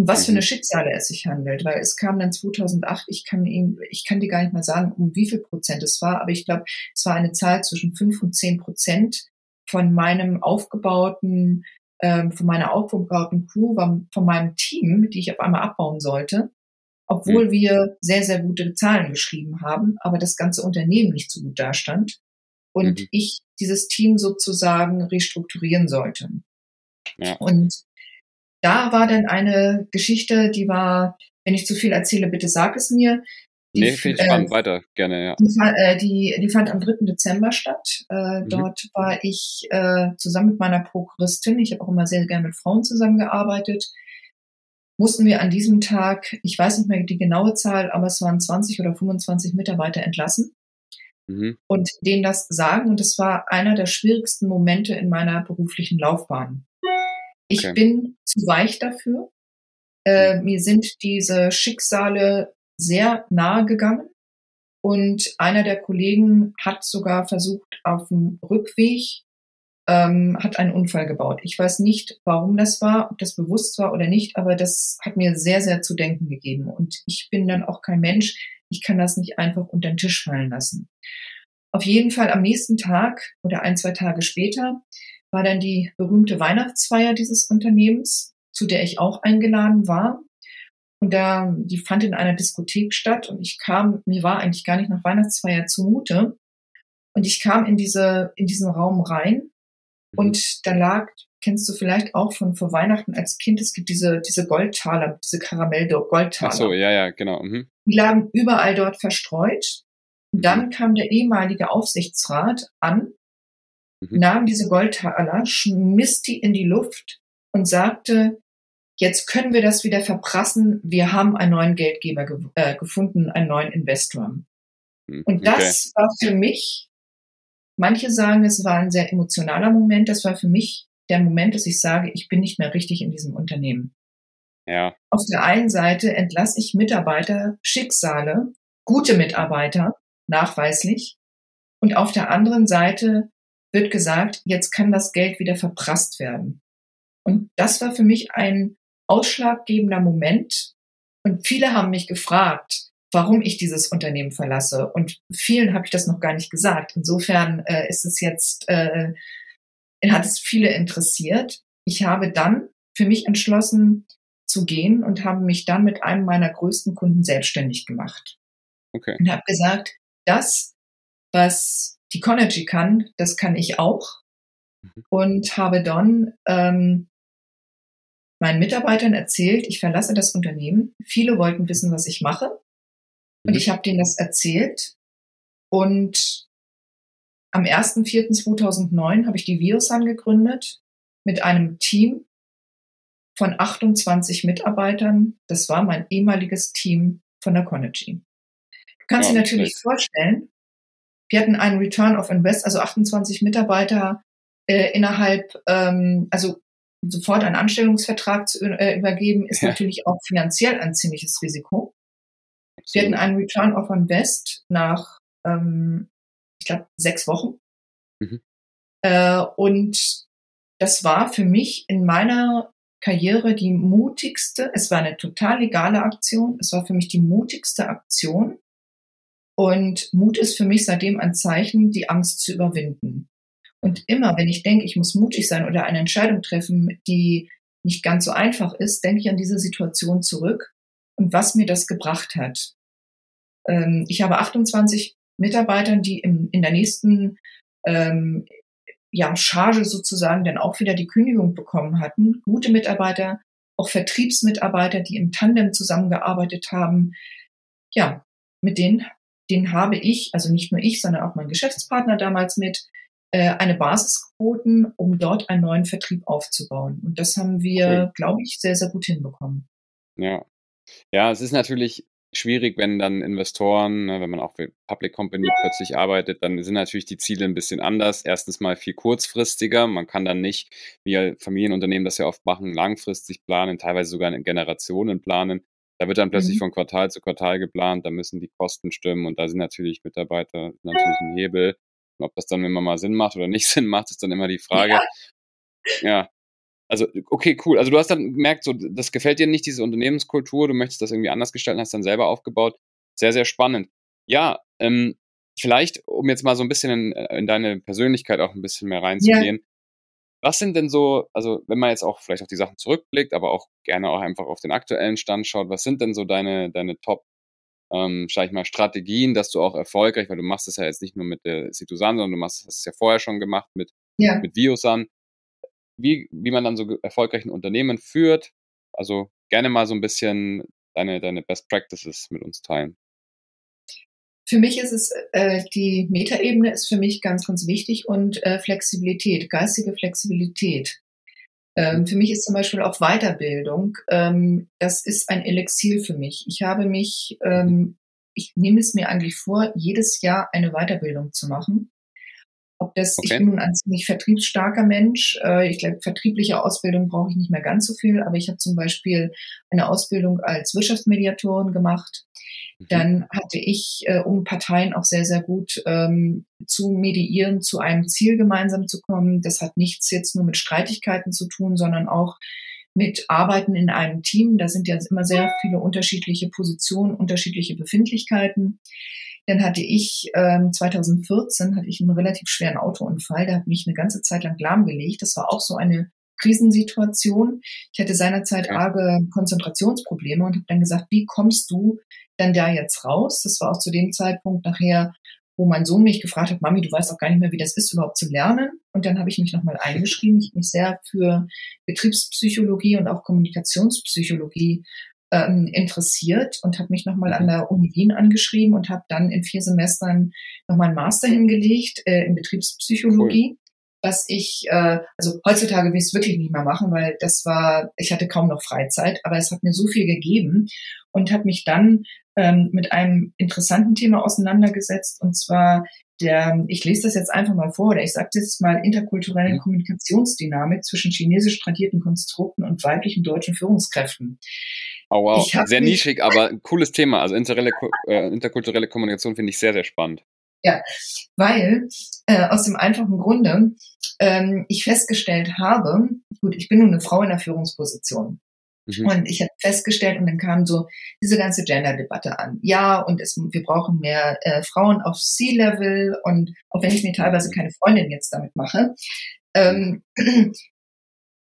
um was für eine mhm. Schicksale es sich handelt, weil es kam dann 2008, ich kann ihm, ich kann dir gar nicht mal sagen, um wie viel Prozent es war, aber ich glaube, es war eine Zahl zwischen fünf und zehn Prozent von meinem aufgebauten, ähm, von meiner aufgebauten Crew, von meinem Team, die ich auf einmal abbauen sollte, obwohl mhm. wir sehr, sehr gute Zahlen geschrieben haben, aber das ganze Unternehmen nicht so gut dastand und mhm. ich dieses Team sozusagen restrukturieren sollte. Ja. Und da war dann eine Geschichte, die war, wenn ich zu viel erzähle, bitte sag es mir. Die, nee, finde ich spannend, äh, weiter, gerne, ja. Die, äh, die, die fand am 3. Dezember statt. Äh, mhm. Dort war ich äh, zusammen mit meiner Prokuristin, ich habe auch immer sehr gerne mit Frauen zusammengearbeitet, mussten wir an diesem Tag, ich weiß nicht mehr die genaue Zahl, aber es waren 20 oder 25 Mitarbeiter entlassen mhm. und denen das sagen. Und es war einer der schwierigsten Momente in meiner beruflichen Laufbahn. Ich okay. bin zu weich dafür. Äh, mhm. mir sind diese Schicksale sehr nahe gegangen. Und einer der Kollegen hat sogar versucht, auf dem Rückweg, ähm, hat einen Unfall gebaut. Ich weiß nicht, warum das war, ob das bewusst war oder nicht, aber das hat mir sehr, sehr zu denken gegeben. Und ich bin dann auch kein Mensch. Ich kann das nicht einfach unter den Tisch fallen lassen. Auf jeden Fall am nächsten Tag oder ein, zwei Tage später war dann die berühmte Weihnachtsfeier dieses Unternehmens, zu der ich auch eingeladen war. Und da, die fand in einer Diskothek statt und ich kam, mir war eigentlich gar nicht nach Weihnachtsfeier zumute. Und ich kam in diese, in diesen Raum rein mhm. und da lag, kennst du vielleicht auch von vor Weihnachten als Kind, es gibt diese, diese Goldtaler, diese Karamell-Goldtaler. Ach so, ja, ja, genau. Mhm. Die lagen überall dort verstreut. Und dann mhm. kam der ehemalige Aufsichtsrat an mhm. nahm diese Goldtaler, schmiss die in die Luft und sagte, jetzt können wir das wieder verprassen, wir haben einen neuen Geldgeber ge äh, gefunden, einen neuen Investor. Mhm. Und das okay. war für mich, manche sagen, es war ein sehr emotionaler Moment, das war für mich der Moment, dass ich sage, ich bin nicht mehr richtig in diesem Unternehmen. Ja. Auf der einen Seite entlasse ich Mitarbeiter, Schicksale, gute Mitarbeiter, nachweislich. Und auf der anderen Seite wird gesagt, jetzt kann das Geld wieder verprasst werden. Und das war für mich ein ausschlaggebender Moment. Und viele haben mich gefragt, warum ich dieses Unternehmen verlasse. Und vielen habe ich das noch gar nicht gesagt. Insofern äh, ist es jetzt, äh, hat es viele interessiert. Ich habe dann für mich entschlossen zu gehen und habe mich dann mit einem meiner größten Kunden selbstständig gemacht. Okay. Und habe gesagt, das, was die Conergy kann, das kann ich auch. Mhm. Und habe dann ähm, meinen Mitarbeitern erzählt, ich verlasse das Unternehmen. Viele wollten wissen, was ich mache. Und mhm. ich habe denen das erzählt. Und am 1.4.2009 habe ich die Viosan gegründet mit einem Team von 28 Mitarbeitern. Das war mein ehemaliges Team von der Conergy. Du kannst ja, dir natürlich vorstellen, wir hatten einen Return of Invest, also 28 Mitarbeiter äh, innerhalb, ähm, also sofort einen Anstellungsvertrag zu äh, übergeben, ist ja. natürlich auch finanziell ein ziemliches Risiko. Absolut. Wir hatten einen Return of Invest nach, ähm, ich glaube, sechs Wochen. Mhm. Äh, und das war für mich in meiner Karriere die mutigste, es war eine total legale Aktion, es war für mich die mutigste Aktion. Und Mut ist für mich seitdem ein Zeichen, die Angst zu überwinden. Und immer, wenn ich denke, ich muss mutig sein oder eine Entscheidung treffen, die nicht ganz so einfach ist, denke ich an diese Situation zurück und was mir das gebracht hat. Ähm, ich habe 28 Mitarbeitern, die in der nächsten ähm, ja, Charge sozusagen dann auch wieder die Kündigung bekommen hatten. Gute Mitarbeiter, auch Vertriebsmitarbeiter, die im Tandem zusammengearbeitet haben. Ja, mit denen, denen habe ich, also nicht nur ich, sondern auch mein Geschäftspartner damals mit, eine Basis geboten, um dort einen neuen Vertrieb aufzubauen. Und das haben wir, okay. glaube ich, sehr, sehr gut hinbekommen. Ja. Ja, es ist natürlich schwierig, wenn dann Investoren, ne, wenn man auch für Public Company plötzlich arbeitet, dann sind natürlich die Ziele ein bisschen anders. Erstens mal viel kurzfristiger. Man kann dann nicht, wie Familienunternehmen das ja oft machen, langfristig planen, teilweise sogar in Generationen planen. Da wird dann plötzlich mhm. von Quartal zu Quartal geplant, da müssen die Kosten stimmen und da sind natürlich Mitarbeiter natürlich ein Hebel. Und ob das dann immer mal Sinn macht oder nicht Sinn macht, ist dann immer die Frage. Ja. ja. Also, okay, cool. Also du hast dann gemerkt, so, das gefällt dir nicht, diese Unternehmenskultur, du möchtest das irgendwie anders gestalten, hast dann selber aufgebaut. Sehr, sehr spannend. Ja, ähm, vielleicht, um jetzt mal so ein bisschen in, äh, in deine Persönlichkeit auch ein bisschen mehr reinzugehen. Ja. Was sind denn so, also wenn man jetzt auch vielleicht auf die Sachen zurückblickt, aber auch gerne auch einfach auf den aktuellen Stand schaut, was sind denn so deine, deine Top, ähm, sag ich mal, Strategien, dass du auch erfolgreich, weil du machst es ja jetzt nicht nur mit der Situsan, sondern du machst es ja vorher schon gemacht mit, ja. mit Viosan wie, wie man dann so erfolgreichen Unternehmen führt. Also gerne mal so ein bisschen deine, deine Best Practices mit uns teilen. Für mich ist es, äh, die Metaebene ist für mich ganz, ganz wichtig und äh, Flexibilität, geistige Flexibilität. Ähm, für mich ist zum Beispiel auch Weiterbildung, ähm, das ist ein Elixier für mich. Ich habe mich, ähm, ich nehme es mir eigentlich vor, jedes Jahr eine Weiterbildung zu machen. Ob das, okay. ich bin nun ein ziemlich vertriebsstarker Mensch. Äh, ich glaube, vertriebliche Ausbildung brauche ich nicht mehr ganz so viel, aber ich habe zum Beispiel eine Ausbildung als Wirtschaftsmediatorin gemacht. Mhm. Dann hatte ich, äh, um Parteien auch sehr, sehr gut ähm, zu mediieren, zu einem Ziel gemeinsam zu kommen. Das hat nichts jetzt nur mit Streitigkeiten zu tun, sondern auch mit Arbeiten in einem Team. Da sind ja immer sehr viele unterschiedliche Positionen, unterschiedliche Befindlichkeiten. Dann hatte ich ähm, 2014 hatte ich einen relativ schweren Autounfall, der hat mich eine ganze Zeit lang lahmgelegt. Das war auch so eine Krisensituation. Ich hatte seinerzeit ja. arge Konzentrationsprobleme und habe dann gesagt, wie kommst du denn da jetzt raus? Das war auch zu dem Zeitpunkt nachher, wo mein Sohn mich gefragt hat, Mami, du weißt auch gar nicht mehr, wie das ist, überhaupt zu lernen. Und dann habe ich mich nochmal eingeschrieben. Ich habe mich sehr für Betriebspsychologie und auch Kommunikationspsychologie ähm, interessiert und habe mich nochmal an mhm. der Uni Wien angeschrieben und habe dann in vier Semestern nochmal einen Master hingelegt äh, in Betriebspsychologie. Cool. Was ich, äh, also heutzutage will ich es wirklich nicht mehr machen, weil das war, ich hatte kaum noch Freizeit, aber es hat mir so viel gegeben und habe mich dann ähm, mit einem interessanten Thema auseinandergesetzt und zwar der, ich lese das jetzt einfach mal vor, oder ich sage jetzt mal interkulturelle mhm. Kommunikationsdynamik zwischen chinesisch tradierten Konstrukten und weiblichen deutschen Führungskräften. Oh wow, sehr nischig, aber ein cooles Thema. Also äh, interkulturelle Kommunikation finde ich sehr, sehr spannend. Ja, weil äh, aus dem einfachen Grunde ähm, ich festgestellt habe, gut, ich bin nun eine Frau in der Führungsposition. Mhm. Und ich habe festgestellt, und dann kam so diese ganze Gender-Debatte an. Ja, und es, wir brauchen mehr äh, Frauen auf C-Level. Und auch wenn ich mir teilweise mhm. keine Freundin jetzt damit mache, ähm,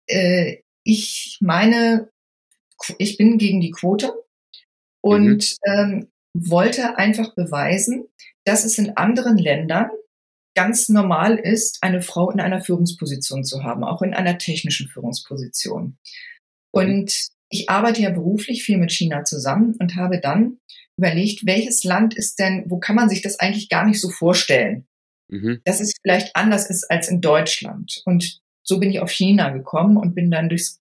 äh, ich meine, ich bin gegen die Quote und mhm. ähm, wollte einfach beweisen, dass es in anderen Ländern ganz normal ist, eine Frau in einer Führungsposition zu haben, auch in einer technischen Führungsposition. Und ich arbeite ja beruflich viel mit China zusammen und habe dann überlegt, welches Land ist denn, wo kann man sich das eigentlich gar nicht so vorstellen, mhm. dass es vielleicht anders ist als in Deutschland. Und so bin ich auf China gekommen und bin dann durchs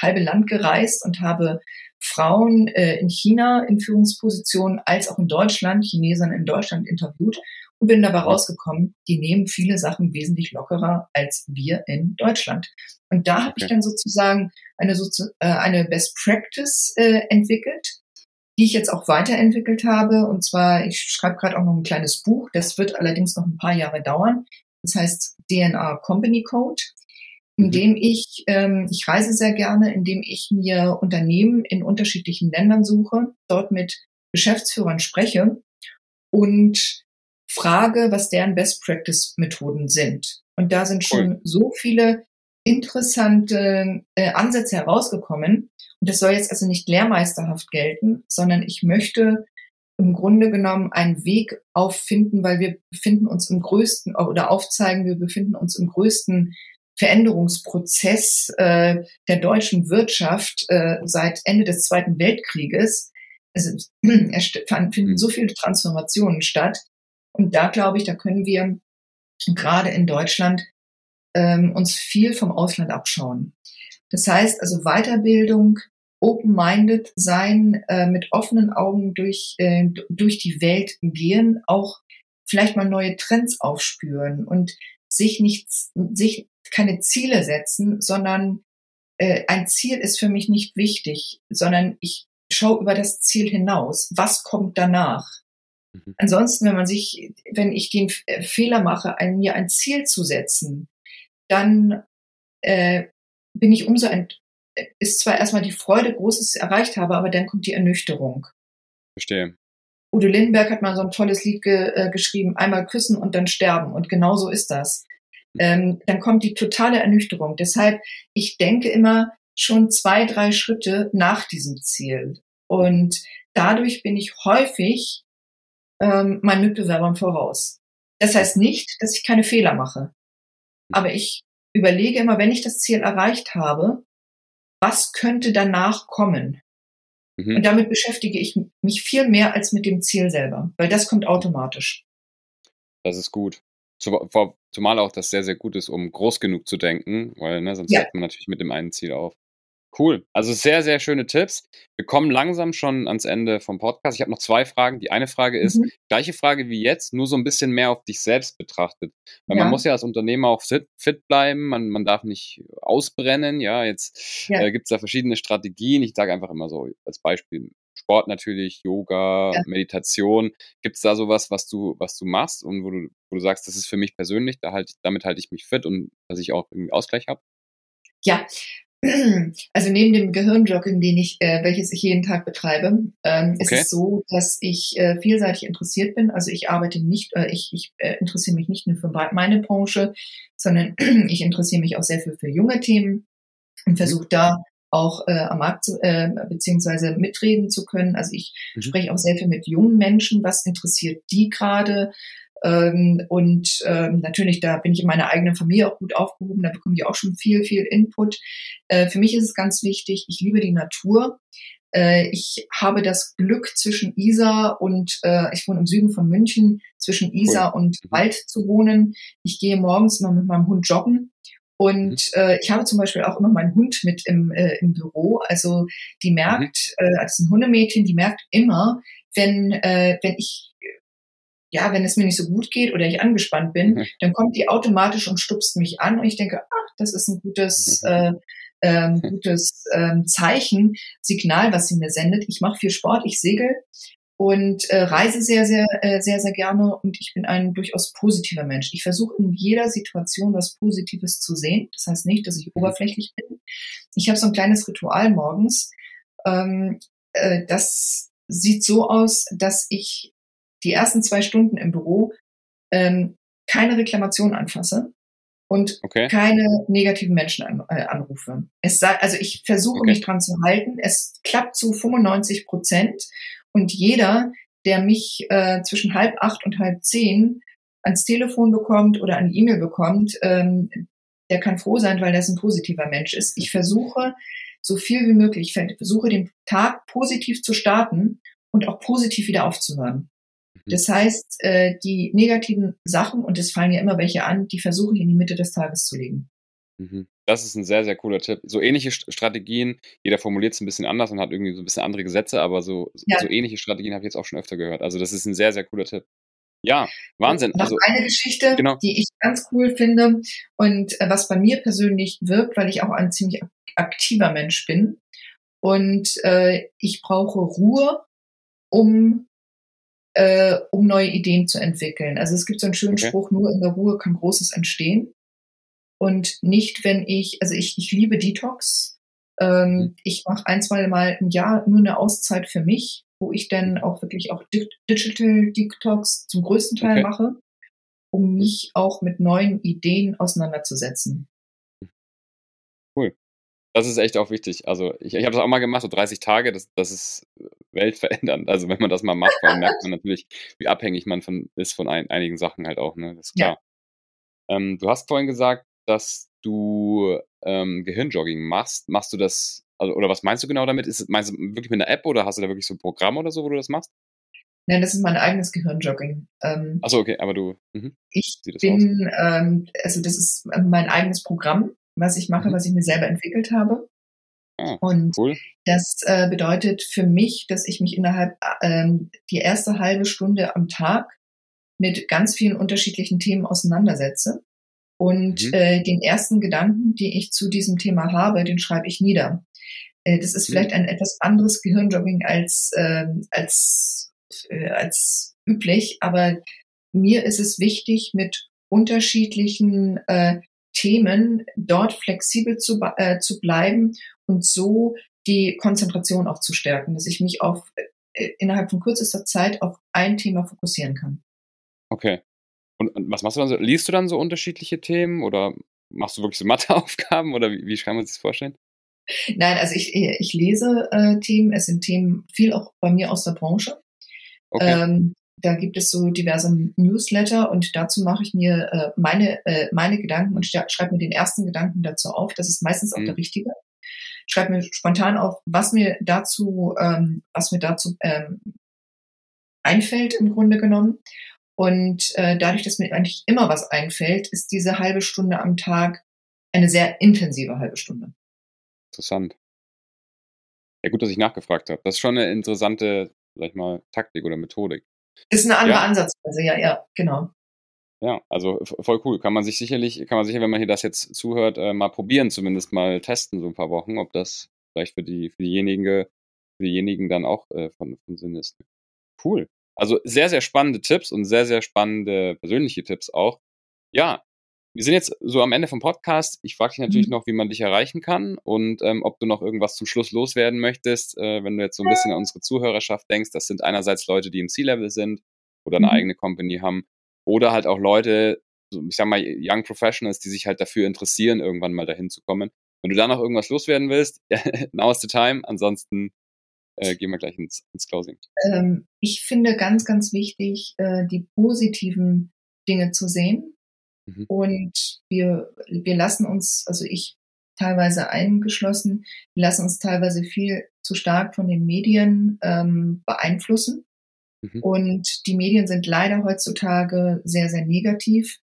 halbe Land gereist und habe Frauen äh, in China in Führungspositionen als auch in Deutschland, Chinesern in Deutschland interviewt und bin dabei rausgekommen, die nehmen viele Sachen wesentlich lockerer als wir in Deutschland. Und da habe ich dann sozusagen eine, äh, eine Best Practice äh, entwickelt, die ich jetzt auch weiterentwickelt habe. Und zwar, ich schreibe gerade auch noch ein kleines Buch, das wird allerdings noch ein paar Jahre dauern. Das heißt DNA Company Code. Mhm. indem ich, ähm, ich reise sehr gerne, indem ich mir Unternehmen in unterschiedlichen Ländern suche, dort mit Geschäftsführern spreche und frage, was deren Best-Practice-Methoden sind. Und da sind schon cool. so viele interessante äh, Ansätze herausgekommen. Und das soll jetzt also nicht lehrmeisterhaft gelten, sondern ich möchte im Grunde genommen einen Weg auffinden, weil wir befinden uns im größten oder aufzeigen, wir befinden uns im größten Veränderungsprozess äh, der deutschen Wirtschaft äh, seit Ende des Zweiten Weltkrieges. Es finden mhm. so viele Transformationen statt. Und da glaube ich, da können wir gerade in Deutschland ähm, uns viel vom Ausland abschauen. Das heißt also Weiterbildung, open-minded sein, äh, mit offenen Augen durch, äh, durch die Welt gehen, auch vielleicht mal neue Trends aufspüren und sich nicht, sich keine Ziele setzen, sondern äh, ein Ziel ist für mich nicht wichtig, sondern ich schaue über das Ziel hinaus. Was kommt danach? Mhm. Ansonsten, wenn man sich, wenn ich den äh, Fehler mache, ein, mir ein Ziel zu setzen, dann äh, bin ich umso ent ist zwar erstmal die Freude groß, dass ich es erreicht habe, aber dann kommt die Ernüchterung. Verstehe. Udo Lindenberg hat mal so ein tolles Lied ge äh, geschrieben, einmal küssen und dann sterben. Und genau so ist das ähm, dann kommt die totale Ernüchterung. Deshalb, ich denke immer schon zwei, drei Schritte nach diesem Ziel. Und dadurch bin ich häufig ähm, meinen Mitbewerbern voraus. Das heißt nicht, dass ich keine Fehler mache. Aber ich überlege immer, wenn ich das Ziel erreicht habe, was könnte danach kommen? Mhm. Und damit beschäftige ich mich viel mehr als mit dem Ziel selber, weil das kommt automatisch. Das ist gut. Zumal auch das sehr, sehr gut ist, um groß genug zu denken, weil ne, sonst Ja. hört man natürlich mit dem einen Ziel auf. Cool. Also sehr, sehr schöne Tipps. Wir kommen langsam schon ans Ende vom Podcast. Ich habe noch zwei Fragen. Die eine Frage ist, Mhm. gleiche Frage wie jetzt, nur so ein bisschen mehr auf dich selbst betrachtet. Weil man Ja. muss ja als Unternehmer auch fit, fit bleiben, man, man darf nicht ausbrennen. Ja, jetzt Ja. äh, gibt es da verschiedene Strategien. Ich sage einfach immer so als Beispiel Sport natürlich, Yoga, Ja. Meditation. Gibt es da sowas, was du, was du machst und wo du, wo du sagst, das ist für mich persönlich, da halt, damit halte ich mich fit und dass ich auch irgendwie Ausgleich habe? Ja, also neben dem Gehirnjogging, den ich, äh, welches ich jeden Tag betreibe, ähm, ist Okay. es so, dass ich äh, vielseitig interessiert bin. Also ich arbeite nicht, äh, ich, ich äh, interessiere mich nicht nur für meine Branche, sondern ich interessiere mich auch sehr viel für junge Themen und versuche da auch äh, am Markt zu, äh, beziehungsweise mitreden zu können. Also ich Mhm. spreche auch sehr viel mit jungen Menschen, was interessiert die gerade. Ähm, und ähm, natürlich, da bin ich in meiner eigenen Familie auch gut aufgehoben, da bekomme ich auch schon viel, viel Input. Äh, für mich ist es ganz wichtig, ich liebe die Natur. Äh, ich habe das Glück zwischen Isar und, äh, ich wohne im Süden von München, zwischen Isar und Mhm. Wald zu wohnen. Ich gehe morgens immer mit meinem Hund joggen. Und äh, ich habe zum Beispiel auch immer meinen Hund mit im, äh, im Büro. Also die merkt, äh, ist ein Hundemädchen, die merkt immer, wenn, äh, wenn ich ja, wenn es mir nicht so gut geht oder ich angespannt bin, Mhm. dann kommt die automatisch und stupst mich an und ich denke, ach, das ist ein gutes, Mhm. äh, ähm, gutes ähm, Zeichen, Signal, was sie mir sendet. Ich mache viel Sport, ich segel und äh, reise sehr, sehr, äh, sehr, sehr gerne und ich bin ein durchaus positiver Mensch. Ich versuche in jeder Situation was Positives zu sehen. Das heißt nicht, dass ich Mhm. oberflächlich bin. Ich habe so ein kleines Ritual morgens. Ähm, äh, das sieht so aus, dass ich die ersten zwei Stunden im Büro ähm, keine Reklamation anfasse und Okay. keine negativen Menschen an, äh, anrufe. Es sei, also ich versuche Okay. mich dran zu halten. Es klappt zu 95 Prozent und jeder, der mich äh, zwischen halb acht und halb zehn ans Telefon bekommt oder eine E-Mail bekommt, ähm, der kann froh sein, weil das ein positiver Mensch ist. Ich versuche so viel wie möglich, ich versuche den Tag positiv zu starten und auch positiv wieder aufzuhören. Mhm. Das heißt, äh, die negativen Sachen, und es fallen ja immer welche an, die versuche ich in die Mitte des Tages zu legen. Mhm. Das ist ein sehr, sehr cooler Tipp. So ähnliche St- Strategien, jeder formuliert es ein bisschen anders und hat irgendwie so ein bisschen andere Gesetze, aber so, Ja. so ähnliche Strategien habe ich jetzt auch schon öfter gehört. Also das ist ein sehr, sehr cooler Tipp. Ja, Wahnsinn. Noch Also, eine Geschichte, genau. die ich ganz cool finde und äh, was bei mir persönlich wirkt, weil ich auch ein ziemlich ak- aktiver Mensch bin. Und äh, ich brauche Ruhe, um, äh, um neue Ideen zu entwickeln. Also es gibt so einen schönen Okay. Spruch, nur in der Ruhe kann Großes entstehen. und nicht, wenn ich, also ich, ich liebe Detox. Ähm, mhm. Ich mache ein, zwei Mal im Jahr nur eine Auszeit für mich, wo ich dann auch wirklich auch Digital Detox zum größten Teil okay. mache, um mich auch mit neuen Ideen auseinanderzusetzen. Das ist echt auch wichtig. Also ich, ich habe das auch mal gemacht, so 30 Tage, das, das ist weltverändernd. Also wenn man das mal macht, dann merkt man natürlich, wie abhängig man von, ist von ein, einigen Sachen halt auch, ne? Das ist klar. Ja. Ähm, du hast vorhin gesagt, dass du ähm, Gehirnjogging machst. Machst du das, also, oder was meinst du genau damit? Ist, meinst du wirklich mit einer App oder hast du da wirklich so ein Programm oder so, wo du das machst? Nein, das ist mein eigenes Gehirnjogging. Ähm, Achso, okay, aber du. Mh, ich bin, ähm, also das ist mein eigenes Programm, was ich mache, mhm. was ich mir selber entwickelt habe. Ah, und cool. das äh, bedeutet für mich, dass ich mich innerhalb ähm, die erste halbe Stunde am Tag mit ganz vielen unterschiedlichen Themen auseinandersetze. Und mhm. äh, den ersten Gedanken, die ich zu diesem Thema habe, den schreibe ich nieder. Äh, das ist mhm. vielleicht ein etwas anderes Gehirnjogging als, äh, als, äh, als üblich, aber mir ist es wichtig, mit unterschiedlichen äh, Themen dort flexibel zu, äh, zu bleiben und so die Konzentration auch zu stärken, dass ich mich auf äh, innerhalb von kürzester Zeit auf ein Thema fokussieren kann. Okay. Und, und, was machst du dann so? Liest du dann so unterschiedliche Themen oder machst du wirklich so Matheaufgaben oder wie, wie kann man sich das vorstellen? Nein, also ich, ich lese äh, Themen, es sind Themen viel auch bei mir aus der Branche. Okay. Ähm, da gibt es so diverse Newsletter und dazu mache ich mir äh, meine, äh, meine Gedanken und schreibe mir den ersten Gedanken dazu auf. Das ist meistens auch mhm. der richtige. Schreibe mir spontan auf, was mir dazu, ähm, was mir dazu ähm, einfällt im Grunde genommen. Und äh, dadurch, dass mir eigentlich immer was einfällt, ist diese halbe Stunde am Tag eine sehr intensive halbe Stunde. Interessant. Ja, gut, dass ich nachgefragt habe. Das ist schon eine interessante, sag ich mal, Taktik oder Methodik. Ist eine andere ja. Ansatzweise, ja, ja, genau. Ja, also voll cool. Kann man sich sicherlich, kann man sicher, wenn man hier das jetzt zuhört, äh, mal probieren, zumindest mal testen, so ein paar Wochen, ob das vielleicht für die, für diejenigen, für diejenigen dann auch äh, von, von Sinn ist. Cool. Also sehr, sehr spannende Tipps und sehr, sehr spannende persönliche Tipps auch. Ja, wir sind jetzt so am Ende vom Podcast. Ich frage dich natürlich mhm. noch, wie man dich erreichen kann und ähm, ob du noch irgendwas zum Schluss loswerden möchtest, äh, wenn du jetzt so ein bisschen an unsere Zuhörerschaft denkst. Das sind einerseits Leute, die im C-Level sind oder eine mhm. eigene Company haben oder halt auch Leute, ich sag mal, Young Professionals, die sich halt dafür interessieren, irgendwann mal dahin zu kommen. Wenn du da noch irgendwas loswerden willst, now is the time. Ansonsten äh, gehen wir gleich ins, ins Closing. Ähm, ich finde ganz, ganz wichtig, äh, die positiven Dinge zu sehen. Mhm. Und wir, wir lassen uns, also ich teilweise eingeschlossen, wir lassen uns teilweise viel zu stark von den Medien ähm, beeinflussen. Mhm. Und die Medien sind leider heutzutage sehr, sehr negativ.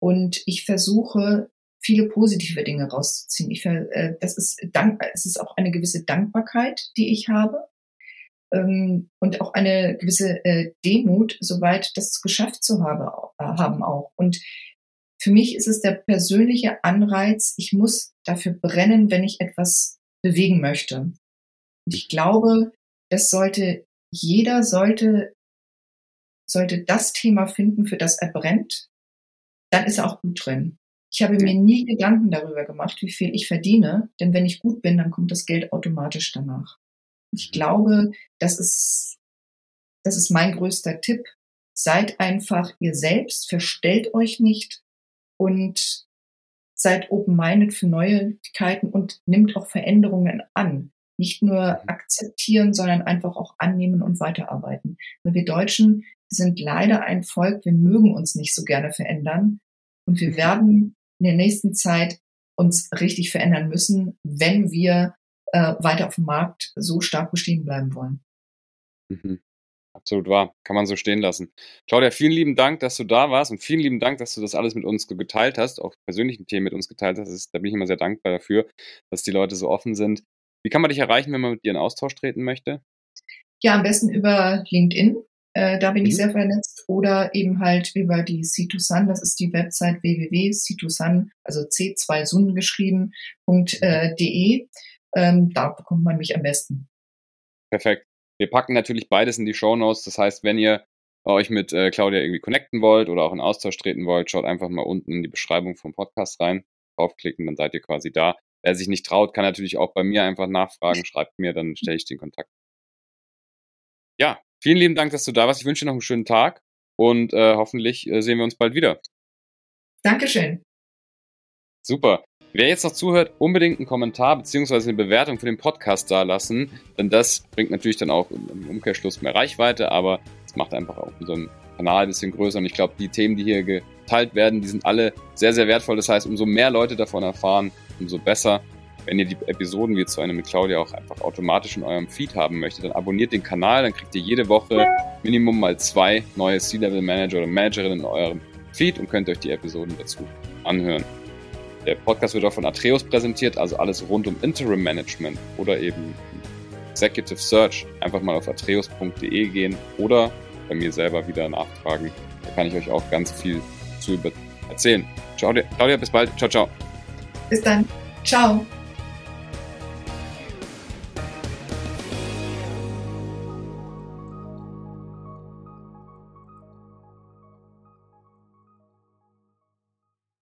Und ich versuche, viele positive Dinge rauszuziehen. Ich, äh, das ist dank, es ist auch eine gewisse Dankbarkeit, die ich habe ähm, und auch eine gewisse äh, Demut, soweit das geschafft zu habe, äh, haben auch. Und für mich ist es der persönliche Anreiz, ich muss dafür brennen, wenn ich etwas bewegen möchte. Und ich glaube, das sollte, jeder sollte, sollte das Thema finden, für das er brennt. Dann ist er auch gut drin. Ich habe mir nie Gedanken darüber gemacht, wie viel ich verdiene, denn wenn ich gut bin, dann kommt das Geld automatisch danach. Ich glaube, das ist, das ist mein größter Tipp. Seid einfach ihr selbst, verstellt euch nicht und seid open-minded für Neuigkeiten und nimmt auch Veränderungen an. Nicht nur mhm. akzeptieren, sondern einfach auch annehmen und weiterarbeiten. Weil wir Deutschen sind leider ein Volk, wir mögen uns nicht so gerne verändern und wir werden in der nächsten Zeit uns richtig verändern müssen, wenn wir äh, weiter auf dem Markt so stark bestehen bleiben wollen. Mhm. Absolut wahr. Kann man so stehen lassen. Claudia, vielen lieben Dank, dass du da warst und vielen lieben Dank, dass du das alles mit uns geteilt hast, auch persönlichen Themen mit uns geteilt hast. Ist, da bin ich immer sehr dankbar dafür, dass die Leute so offen sind. Wie kann man dich erreichen, wenn man mit dir in Austausch treten möchte? Ja, am besten über LinkedIn. Äh, da bin mhm. ich sehr vernetzt. Oder eben halt über die C2Sun. Das ist die Website www.c2sun, also C2Sun geschrieben, .de. Ähm, da bekommt man mich am besten. Perfekt. Wir packen natürlich beides in die Show Notes. Das heißt, wenn ihr euch mit äh, Claudia irgendwie connecten wollt oder auch in Austausch treten wollt, schaut einfach mal unten in die Beschreibung vom Podcast rein. draufklicken, dann seid ihr quasi da. Wer sich nicht traut, kann natürlich auch bei mir einfach nachfragen, schreibt mir, dann stelle ich den Kontakt. Ja, vielen lieben Dank, dass du da warst. Ich wünsche dir noch einen schönen Tag und äh, hoffentlich äh, sehen wir uns bald wieder. Dankeschön. Super. Wer jetzt noch zuhört, unbedingt einen Kommentar bzw. eine Bewertung für den Podcast da lassen, denn das bringt natürlich dann auch im Umkehrschluss mehr Reichweite, aber es macht einfach auch unseren Kanal ein bisschen größer und ich glaube, die Themen, die hier geteilt werden, die sind alle sehr, sehr wertvoll. Das heißt, umso mehr Leute davon erfahren, umso besser. Wenn ihr die Episoden wie zu einem mit Claudia auch einfach automatisch in eurem Feed haben möchtet, dann abonniert den Kanal, dann kriegt ihr jede Woche Minimum mal zwei neue C-Level Manager oder Managerinnen in eurem Feed und könnt euch die Episoden dazu anhören. Der Podcast wird auch von Atreus präsentiert, also alles rund um Interim Management oder eben Executive Search. Einfach mal auf atreus.de gehen oder bei mir selber wieder nachfragen. Da kann ich euch auch ganz viel zu erzählen. Ciao, Claudia, bis bald. Ciao, ciao. Bis dann. Ciao.